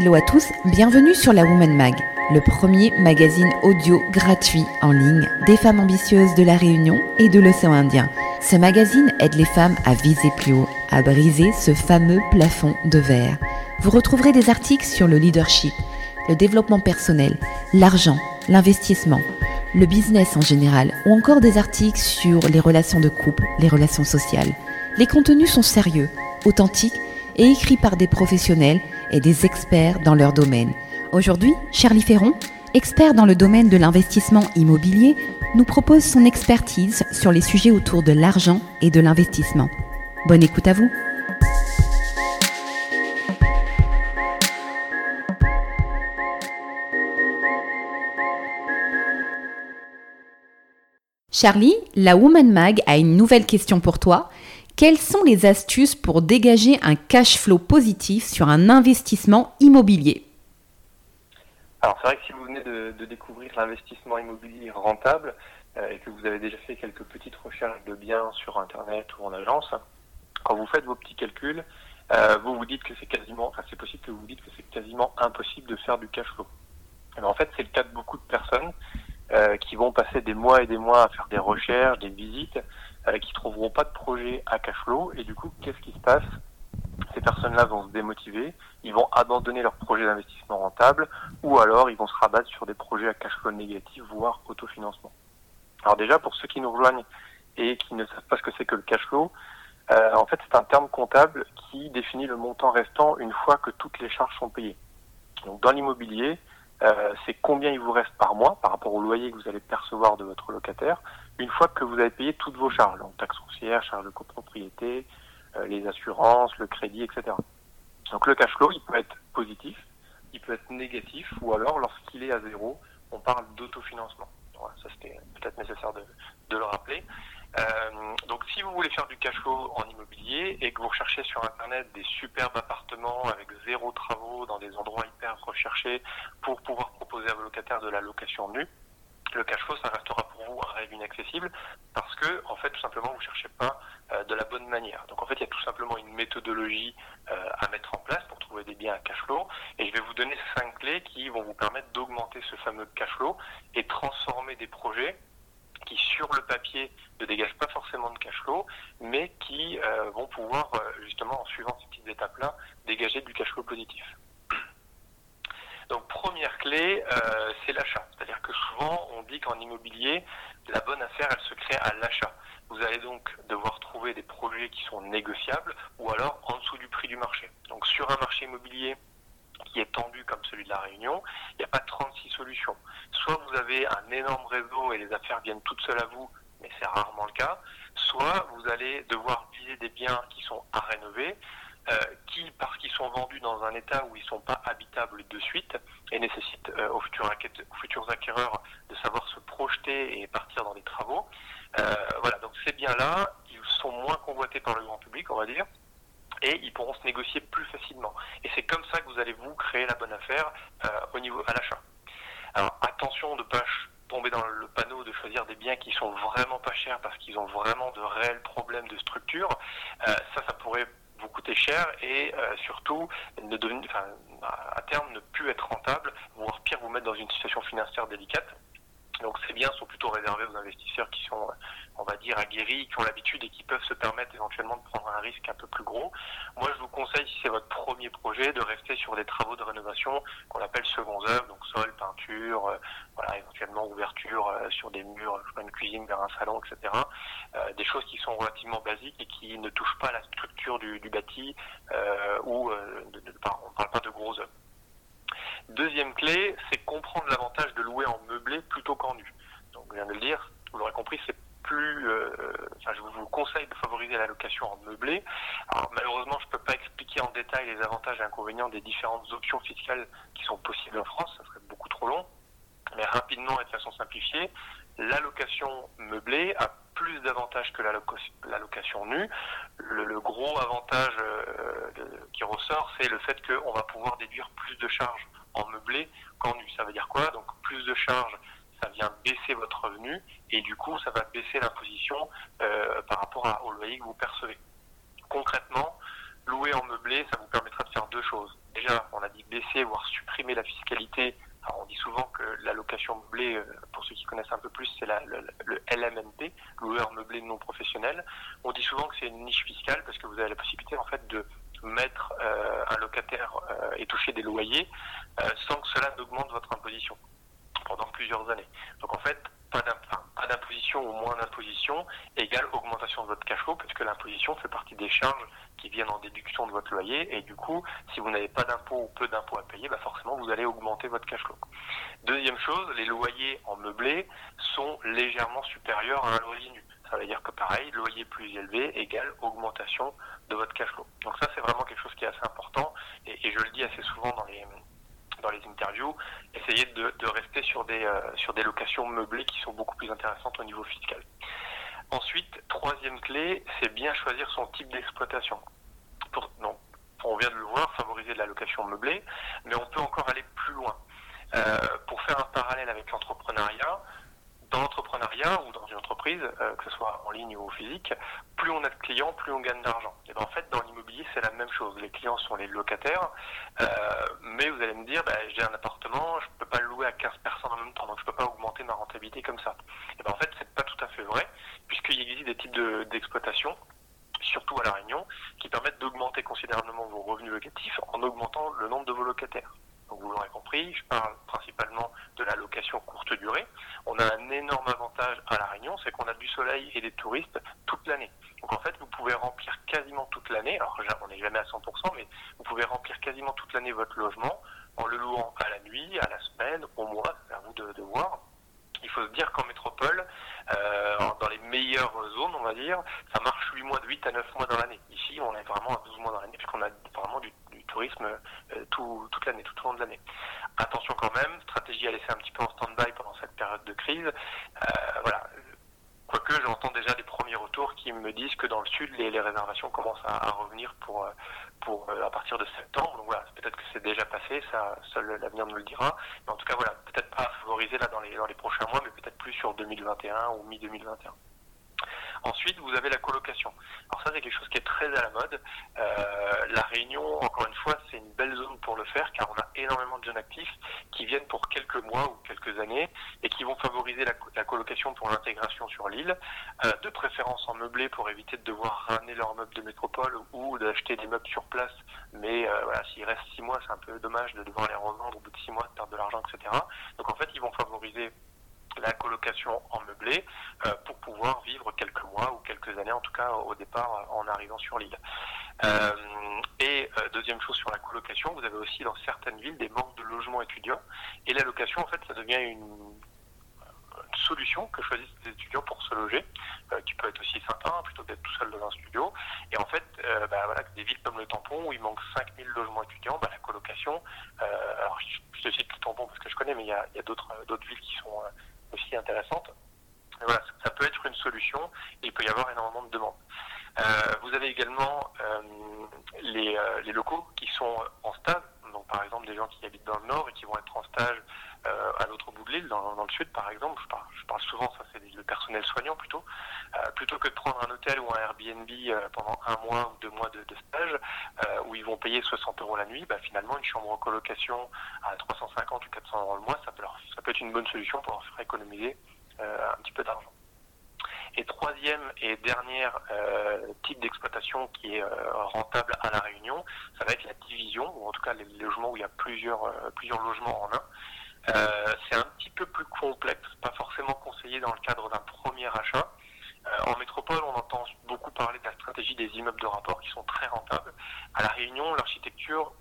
Hello à tous, bienvenue sur la Woman Mag, le premier magazine audio gratuit en ligne des femmes ambitieuses de la Réunion et de l'océan Indien. Ce magazine aide les femmes à viser plus haut, à briser ce fameux plafond de verre. Vous retrouverez des articles sur le leadership, le développement personnel, l'argent, l'investissement, le business en général, ou encore des articles sur les relations de couple, les relations sociales. Les contenus sont sérieux, authentiques et écrits par des professionnels et des experts dans leur domaine. Aujourd'hui, Charlie Ferron, expert dans le domaine de l'investissement immobilier, nous propose son expertise sur les sujets autour de l'argent et de l'investissement. Bonne écoute à vous. Charlie, la Woman Mag a une nouvelle question pour toi. Quelles sont les astuces pour dégager un cash flow positif sur un investissement immobilier Alors c'est vrai que si vous venez de, découvrir l'investissement immobilier rentable euh, et que vous avez déjà fait quelques petites recherches de biens sur Internet ou en agence, quand vous faites vos petits calculs, euh, vous vous dites que c'est quasiment, enfin c'est possible que vous vous dites que c'est quasiment impossible de faire du cash flow. En fait c'est le cas de beaucoup de personnes euh, qui vont passer des mois et des mois à faire des recherches, des visites, euh, qui trouveront pas de projet à cash flow. Et du coup, qu'est-ce qui se passe? Ces personnes-là vont se démotiver, ils vont abandonner leur projet d'investissement rentable, ou alors ils vont se rabattre sur des projets à cash flow négatif, voire autofinancement. Alors déjà, pour ceux qui nous rejoignent et qui ne savent pas ce que c'est que le cash flow, euh, en fait, c'est un terme comptable qui définit le montant restant une fois que toutes les charges sont payées. Donc, dans l'immobilier, euh, c'est combien il vous reste par mois par rapport au loyer que vous allez percevoir de votre locataire une fois que vous avez payé toutes vos charges, donc taxes foncières, charges de copropriété, euh, les assurances, le crédit, etc. Donc le cash flow, il peut être positif, il peut être négatif, ou alors lorsqu'il est à zéro, on parle d'autofinancement. Voilà, ça c'était peut-être nécessaire de, le rappeler. Euh, donc si vous voulez faire du cash flow en immobilier et que vous recherchez sur Internet des superbes appartements avec zéro travaux dans des endroits hyper recherchés pour pouvoir proposer à vos locataires de la location nue, le cash flow, ça restera pour vous un rêve inaccessible parce que, en fait, tout simplement, vous cherchez pas euh, de la bonne manière. Donc, en fait, il y a tout simplement une méthodologie euh, à mettre en place pour trouver des biens à cash flow. Et je vais vous donner cinq clés qui vont vous permettre d'augmenter ce fameux cash flow et transformer des projets qui, sur le papier, ne dégagent pas forcément de cash flow, mais qui euh, vont pouvoir, justement, en suivant ces petites étapes-là, dégager du cash flow positif. Donc première clé, euh, c'est l'achat. C'est-à-dire que souvent on dit qu'en immobilier, la bonne affaire, elle se crée à l'achat. Vous allez donc devoir trouver des projets qui sont négociables ou alors en dessous du prix du marché. Donc sur un marché immobilier qui est tendu comme celui de la Réunion, il n'y a pas 36 solutions. Soit vous avez un énorme réseau et les affaires viennent toutes seules à vous, mais c'est rarement le cas. Soit vous allez devoir viser des biens qui sont à rénover, qui, parce qu'ils sont vendus dans un état où ils ne sont pas habitables de suite et nécessitent euh, aux, futurs acquéreurs de savoir se projeter et partir dans des travaux. Euh, voilà, donc ces biens-là, ils sont moins convoités par le grand public, on va dire, et ils pourront se négocier plus facilement. Et c'est comme ça que vous allez vous créer la bonne affaire au niveau à l'achat. Alors attention de ne pas tomber dans le panneau de choisir des biens qui sont vraiment pas chers parce qu'ils ont vraiment de réels problèmes de structure. ça, ça pourrait vous coûter cher et euh, surtout ne à terme ne plus être rentable, voire pire vous mettre dans une situation financière délicate. Donc ces biens sont plutôt réservés aux investisseurs qui sont, on va dire, aguerris, qui ont l'habitude et qui peuvent se permettre éventuellement de prendre un risque un peu plus gros. Moi, je vous conseille, si c'est votre premier projet, de rester sur des travaux de rénovation qu'on appelle second œuvre, donc sol, peinture, euh, voilà, éventuellement ouverture euh, sur des murs, une cuisine vers un salon, etc. Euh, des choses qui sont relativement basiques et qui ne touchent pas la structure du, du bâti ou on ne parle pas de gros œuvres. Deuxième clé, c'est comprendre l'avantage de louer en meublé plutôt qu'en nu. Donc, je viens de le dire, vous l'aurez compris, c'est plus. Euh, enfin, je vous conseille de favoriser la location en meublé. Alors, malheureusement, je ne peux pas expliquer en détail les avantages et inconvénients des différentes options fiscales qui sont possibles en France, ça serait beaucoup trop long. Mais rapidement et de façon simplifiée, la location meublée a plus d'avantages que la, location nue. Le, gros avantage euh, qui ressort, c'est le fait qu'on va pouvoir déduire plus de charges en meublé qu'en nu. Ça veut dire quoi? Donc plus de charges, ça vient baisser votre revenu et du coup ça va baisser l'imposition euh, par rapport à, au loyer que vous percevez. Concrètement, louer en meublé, ça vous permettra de faire deux choses. déjà, on a dit baisser, voire supprimer la fiscalité. On dit souvent que la location meublée, euh, pour ceux qui connaissent un peu plus, c'est le, le, LMNP, loueur meublé non professionnel. On dit souvent que c'est une niche fiscale parce que vous avez la possibilité en fait de mettre euh, un locataire euh, et toucher des loyers sans que cela n'augmente votre imposition pendant plusieurs années. Donc en fait, pas d'imposition ou moins d'imposition égale augmentation de votre cash flow, parce que l'imposition fait partie des charges qui viennent en déduction de votre loyer, et du coup, si vous n'avez pas d'impôt ou peu d'impôts à payer, bah forcément vous allez augmenter votre cash flow. Deuxième chose, les loyers en meublé sont légèrement supérieurs à un loyer nu. Ça veut dire que pareil, loyer plus élevé égale augmentation de votre cash flow. Donc ça, c'est vraiment quelque chose qui est assez important, et, et je le dis assez souvent dans les dans les interviews, essayer de, rester sur des, euh, sur des locations meublées qui sont beaucoup plus intéressantes au niveau fiscal. Ensuite, troisième clé, c'est bien choisir son type d'exploitation. On vient de le voir, favoriser de la location meublée, mais on peut encore aller plus loin. Euh, pour faire un parallèle avec l'entrepreneuriat, dans l'entrepreneuriat ou dans une entreprise, euh, que ce soit en ligne ou physique, plus on a de clients, plus on gagne d'argent. Et ben en fait, dans l'immobilier, c'est la même chose. Les clients sont les locataires, euh, mais vous allez me dire, ben, j'ai un appartement, je ne peux pas le louer à 15 personnes en même temps, donc je ne peux pas augmenter ma rentabilité comme ça. Et ben en fait, c'est pas tout à fait vrai, puisqu'il existe des types d'exploitation. surtout à La Réunion, qui permettent d'augmenter considérablement vos revenus locatifs en augmentant le nombre de vos locataires. Donc vous l'aurez compris, je parle principalement de la location courte durée. On a un énorme avantage à La Réunion, c'est qu'on a du soleil et des touristes toute l'année. Donc en fait, vous pouvez remplir quasiment toute l'année, alors on n'est jamais à 100%, mais vous pouvez remplir quasiment toute l'année votre logement en le louant à la nuit, à la semaine, au mois, c'est à vous de, voir. Il faut se dire qu'en métropole, euh, dans les meilleures zones, on va dire, ça marche 8 mois, de 8 à 9 mois dans l'année. Ici, on est vraiment à 12 mois dans l'année, puisqu'on a vraiment du, tourisme euh, tout, toute l'année, tout au long de l'année. Attention quand même, stratégie à laisser un petit peu en stand-by pendant cette période de crise. Euh, voilà. Quoique j'entends déjà des premiers retours qui me disent que dans le sud, les, réservations commencent à, revenir pour, euh, pour à partir de septembre. Donc voilà, peut-être que c'est déjà passé, ça, seul l'avenir nous le dira. Mais en tout cas, voilà, peut-être pas favoriser là dans les, dans les prochains mois, mais peut-être plus sur 2021 ou mi-2021. Ensuite, vous avez la colocation. Alors ça, c'est quelque chose qui est très à la mode. Euh, la Réunion, encore une fois, c'est une belle zone pour le faire car on a énormément de jeunes actifs qui viennent pour quelques mois ou quelques années et qui vont favoriser la, colocation pour l'intégration sur l'île, euh, de préférence en meublé pour éviter de devoir ramener leurs meubles de métropole ou d'acheter des meubles sur place. Mais euh, voilà, s'il reste six mois, c'est un peu dommage de devoir les revendre au bout de six mois, de perdre de l'argent, etc. Donc en fait, ils vont favoriser la colocation en meublé euh, pour pouvoir vivre quelques mois ou quelques années, en tout cas au départ en arrivant sur l'île. Euh, et euh, deuxième chose sur la colocation, vous avez aussi dans certaines villes des manques de logements étudiants et la location en fait ça devient une, solution que choisissent les étudiants pour se loger, qui peut être aussi sympa plutôt que d'être tout seul dans un studio. Et en fait, bah, des villes comme le Tampon où il manque 5000 logements étudiants, bah, la colocation, alors je, te cite le Tampon parce que je connais, mais il y a d'autres villes qui sont aussi intéressante. voilà, ça peut être une solution et il peut y avoir énormément de demandes. Euh, vous avez également euh, les, euh, les, locaux qui sont en donc par exemple des gens qui habitent dans le nord et qui vont être en stage à l'autre bout de l'île, dans, le sud par exemple. Je parle, souvent, ça c'est le personnel soignant plutôt, plutôt que de prendre un hôtel ou un Airbnb pendant un mois ou deux mois de, de stage où ils vont payer 60 euros la nuit. Bah, finalement, une chambre en colocation à 350 ou 400 euros le mois, ça peut, ça peut être une bonne solution pour leur faire économiser un petit peu d'argent. Et troisième et dernière euh, type d'exploitation qui est euh, rentable à la Réunion, ça va être la division, ou en tout cas les logements où il y a plusieurs, euh, plusieurs logements en un. c'est un petit peu plus complexe, pas forcément conseillé dans le cadre d'un premier achat. en métropole, on entend beaucoup parler de la stratégie des immeubles de rapport qui sont très rentables. À la Réunion, l'architecture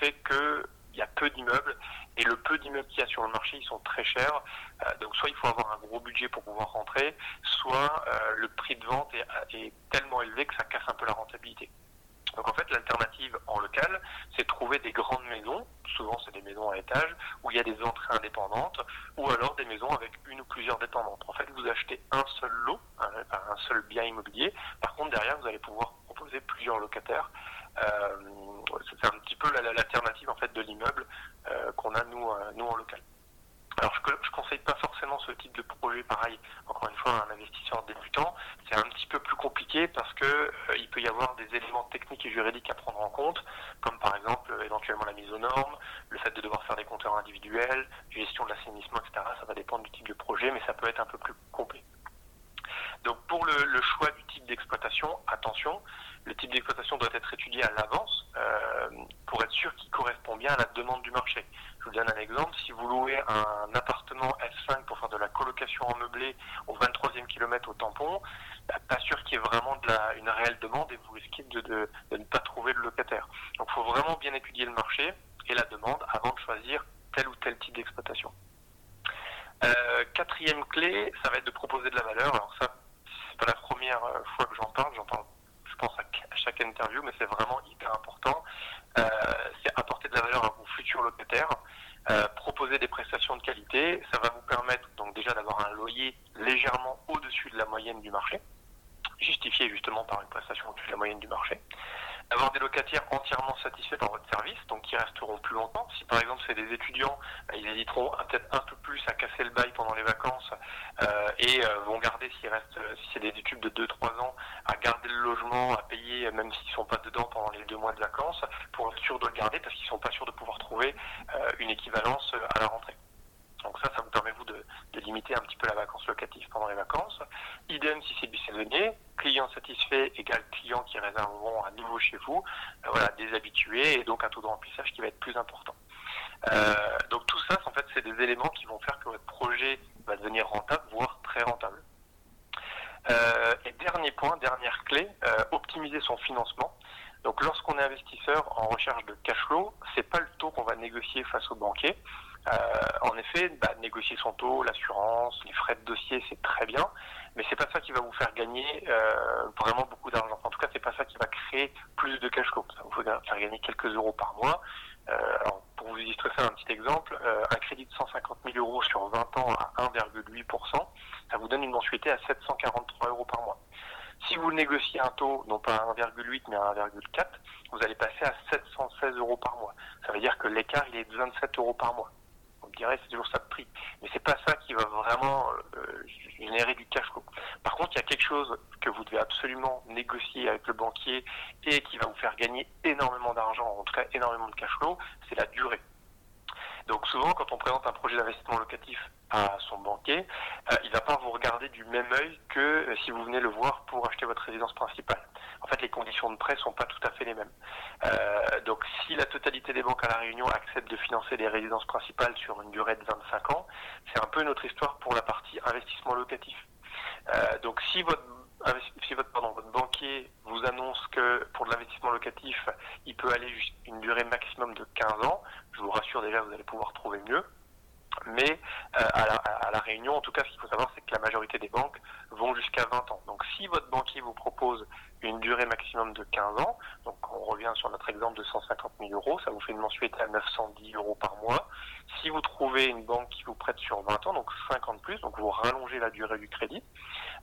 fait que il y a peu d'immeubles et le peu d'immeubles qu'il y a sur le marché, ils sont très chers. Euh, donc soit il faut avoir un gros budget pour pouvoir rentrer, soit euh, le prix de vente est, tellement élevé que ça casse un peu la rentabilité. Donc en fait, l'alternative en local, c'est de trouver des grandes maisons, souvent c'est des maisons à étage, où il y a des entrées indépendantes, ou alors des maisons avec une ou plusieurs dépendantes. En fait, vous achetez un seul lot, un, un seul bien immobilier. Par contre, derrière, vous allez pouvoir proposer plusieurs locataires euh, c'est un petit peu l'alternative en fait de l'immeuble euh, qu'on a nous, euh, nous en local. Alors je ne conseille pas forcément ce type de projet pareil, encore une fois, un investisseur débutant. C'est un petit peu plus parce que euh, il peut y avoir des éléments techniques et juridiques à prendre en compte, comme par exemple euh, éventuellement la mise aux normes, le fait de devoir faire des compteurs individuels, gestion de l'assainissement, etc. Ça va dépendre du type de projet, mais ça peut être un peu plus complet. Donc pour le choix du type d'exploitation, attention, le type d'exploitation doit être étudié à l'avance euh, pour être sûr qu'il correspond bien à la demande du marché. Je vous donne un exemple. Si vous louez un appartement S5 pour faire de la colocation en meublé au 23e kilomètre au tampon, bah, pas sûr qu'il y ait vraiment de une réelle demande et vous risquez de, ne pas trouver le locataire. Donc il faut vraiment bien étudier le marché et la demande avant de choisir tel ou tel type d'exploitation. Euh, quatrième clé, ça va être de proposer de la valeur. Alors ça, pas la première fois que j'en parle, j'en parle pense à, chaque interview, mais c'est vraiment hyper important. Euh, c'est apporter de la valeur à vos futurs locataires, euh, proposer des prestations de qualité. Ça va vous permettre donc déjà d'avoir un loyer légèrement au-dessus de la moyenne du marché, justifié justement par une prestation au-dessus de la moyenne du marché avoir des locataires entièrement satisfaits par votre service, donc qui resteront plus longtemps. Si par exemple c'est des étudiants, bah, ils hésiteront peut-être un peu plus à casser le bail pendant les vacances euh, et euh, vont garder s'il reste, euh, si c'est des études de 2-3 ans, à garder le logement, à payer même s'ils sont pas dedans pendant les deux mois de vacances, pour être sûr de le garder parce qu'ils sont pas sûrs de pouvoir trouver une équivalence à la rentrée. Donc ça, ça vous permet vous de, limiter un petit peu la vacance locative pendant les vacances. Idem si c'est du saisonnier, client satisfait égale client qui réserveront à nouveau chez vous, euh, voilà, des habitués et donc un taux de remplissage qui va être plus important. Euh, donc tout ça, en fait, c'est des éléments qui vont faire que votre projet va devenir rentable, voire très rentable. Euh, et dernier point, dernière clé, optimiser son financement. Donc lorsqu'on est investisseur en recherche de cash flow, c'est pas le taux qu'on va négocier face au banquier. Euh, en effet, bah, négocier son taux, l'assurance, les frais de dossier, c'est très bien, mais c'est pas ça qui va vous faire gagner euh, vraiment beaucoup d'argent. En tout cas, c'est pas ça qui va créer plus de cash flow. Ça vous faire gagner quelques euros par mois. Euh, alors, pour vous illustrer ça, un petit exemple, un crédit de 150 000 euros sur 20 ans à 1,8%, ça vous donne une mensualité à 743 euros par mois. Si vous négociez un taux, non pas à 1,8 mais à 1,4, vous allez passer à 716 euros par mois. Ça veut dire que l'écart, il est de 27 euros par mois on dirait c'est toujours ça de prix. Mais c'est pas ça qui va vraiment euh, générer du cash flow. Par contre, il y a quelque chose que vous devez absolument négocier avec le banquier et qui va vous faire gagner énormément d'argent, en tout cas énormément de cash flow, c'est la durée. Donc souvent, quand on présente un projet d'investissement locatif à son banquier, euh, il va pas vous regarder du même œil que si vous venez le voir pour acheter votre résidence principale. En fait, les conditions de prêt sont pas tout à fait les mêmes. Euh, donc, si la totalité des banques à la Réunion acceptent de financer des résidences principales sur une durée de 25 ans, c'est un peu notre histoire pour la partie investissement locatif. Euh, donc, si votre si votre, votre banquier vous annonce que pour de l'investissement locatif, il peut aller jusqu'à une durée maximum de 15 ans, je vous rassure déjà, vous allez pouvoir trouver mieux. Mais euh, à, la, Réunion, en tout cas, ce qu'il faut savoir, c'est que la majorité des banques vont jusqu'à 20 ans. Donc si votre banquier vous propose une durée maximum de 15 ans, donc on revient sur notre exemple de 150 000 euros, ça vous fait une mensualité à 910 euros par mois. Si vous trouvez une banque qui vous prête sur 20 ans, donc 50 plus, donc vous rallongez la durée du crédit,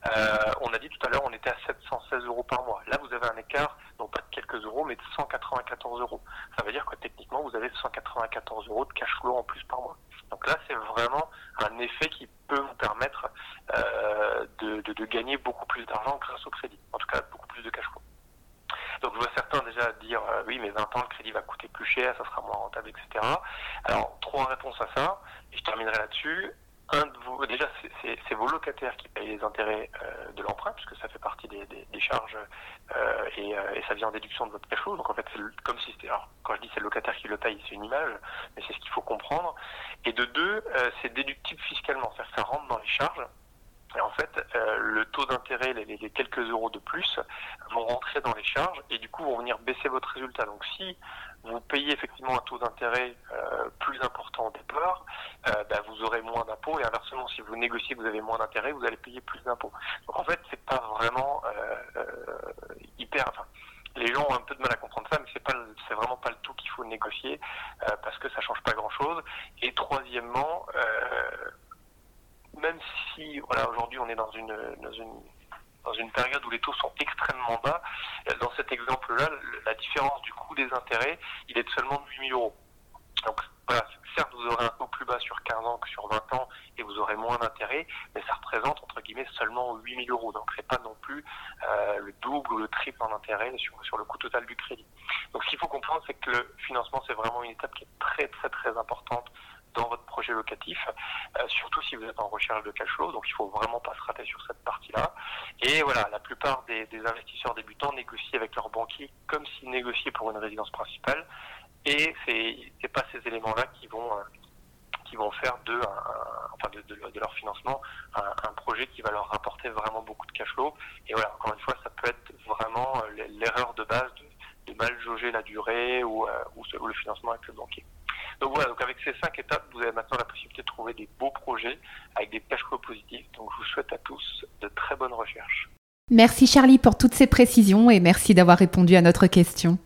euh, on a dit tout à l'heure, on était à 716 euros par mois. Là, vous avez un écart, non pas de quelques euros, mais de 194 euros. Ça veut dire que techniquement, vous avez 194 euros de cash flow en plus par mois. Donc là, c'est vraiment un effet qui peut vous permettre euh, de, de, gagner beaucoup plus d'argent grâce au crédit. En tout cas, beaucoup plus de cash flow. Donc je vois certains déjà dire euh, oui mais 20 ans le crédit va coûter plus cher, ça sera moins rentable, etc. Alors trois réponses à ça, et je terminerai là-dessus un de vous, déjà, c'est vos locataires qui payent les intérêts euh, de l'emprunt, puisque ça fait partie des, charges euh, euh, et, ça vient en déduction de votre cash flow. Donc en fait, c'est comme si c'était. Alors, quand je dis c'est le locataire qui le paye, c'est une image, mais c'est ce qu'il faut comprendre. Et de deux, c'est déductible fiscalement, c'est-à-dire que ça rentre dans les charges. Et en fait, le taux d'intérêt, les, les, quelques euros de plus, vont rentrer dans les charges et du coup vont venir baisser votre résultat. Donc si vous payez effectivement un taux d'intérêt euh, plus important au départ, euh, bah, vous aurez moins d'impôts et inversement, si vous négociez vous avez moins d'intérêt, vous allez payer plus d'impôts. Donc en fait, c'est pas vraiment euh, hyper. Enfin, les gens ont un peu de mal à comprendre ça, mais c'est pas, c'est vraiment pas le tout qu'il faut négocier parce que ça change pas grand chose. Et troisièmement, même si voilà aujourd'hui on est dans une dans une dans une période où les taux sont extrêmement bas. Dans cet exemple-là, la différence du coût des intérêts, il est de seulement de 8 000 euros. Donc certes, vous aurez un taux plus bas sur 15 ans que sur 20 ans et vous aurez moins d'intérêt, mais ça représente entre guillemets seulement 8 000 euros. Donc c'est pas non plus euh, le double ou le triple en intérêt sur, sur le coût total du crédit. Donc ce qu'il faut comprendre, c'est que le financement, c'est vraiment une étape qui est très très très importante dans votre projet locatif, euh, surtout si vous êtes en recherche de cash flow. Donc il faut vraiment pas se rater sur cette partie-là. Et voilà, la plupart des, investisseurs débutants négocient avec leur banquier comme s'ils négociaient pour une résidence principale. Et c'est n'est pas ces éléments-là qui vont euh, qui vont faire de, enfin de, leur financement un, projet qui va leur rapporter vraiment beaucoup de cash flow. Et voilà, encore une fois, ça peut être vraiment euh, l'erreur de base de, mal jauger la durée ou, ou, le financement avec le banquier. Donc voilà, avec ces cinq étapes, vous avez maintenant la possibilité de trouver des beaux projets avec des flow positifs. Donc je vous souhaite à tous de très bonnes recherches. Merci Charlie pour toutes ces précisions et merci d'avoir répondu à notre question.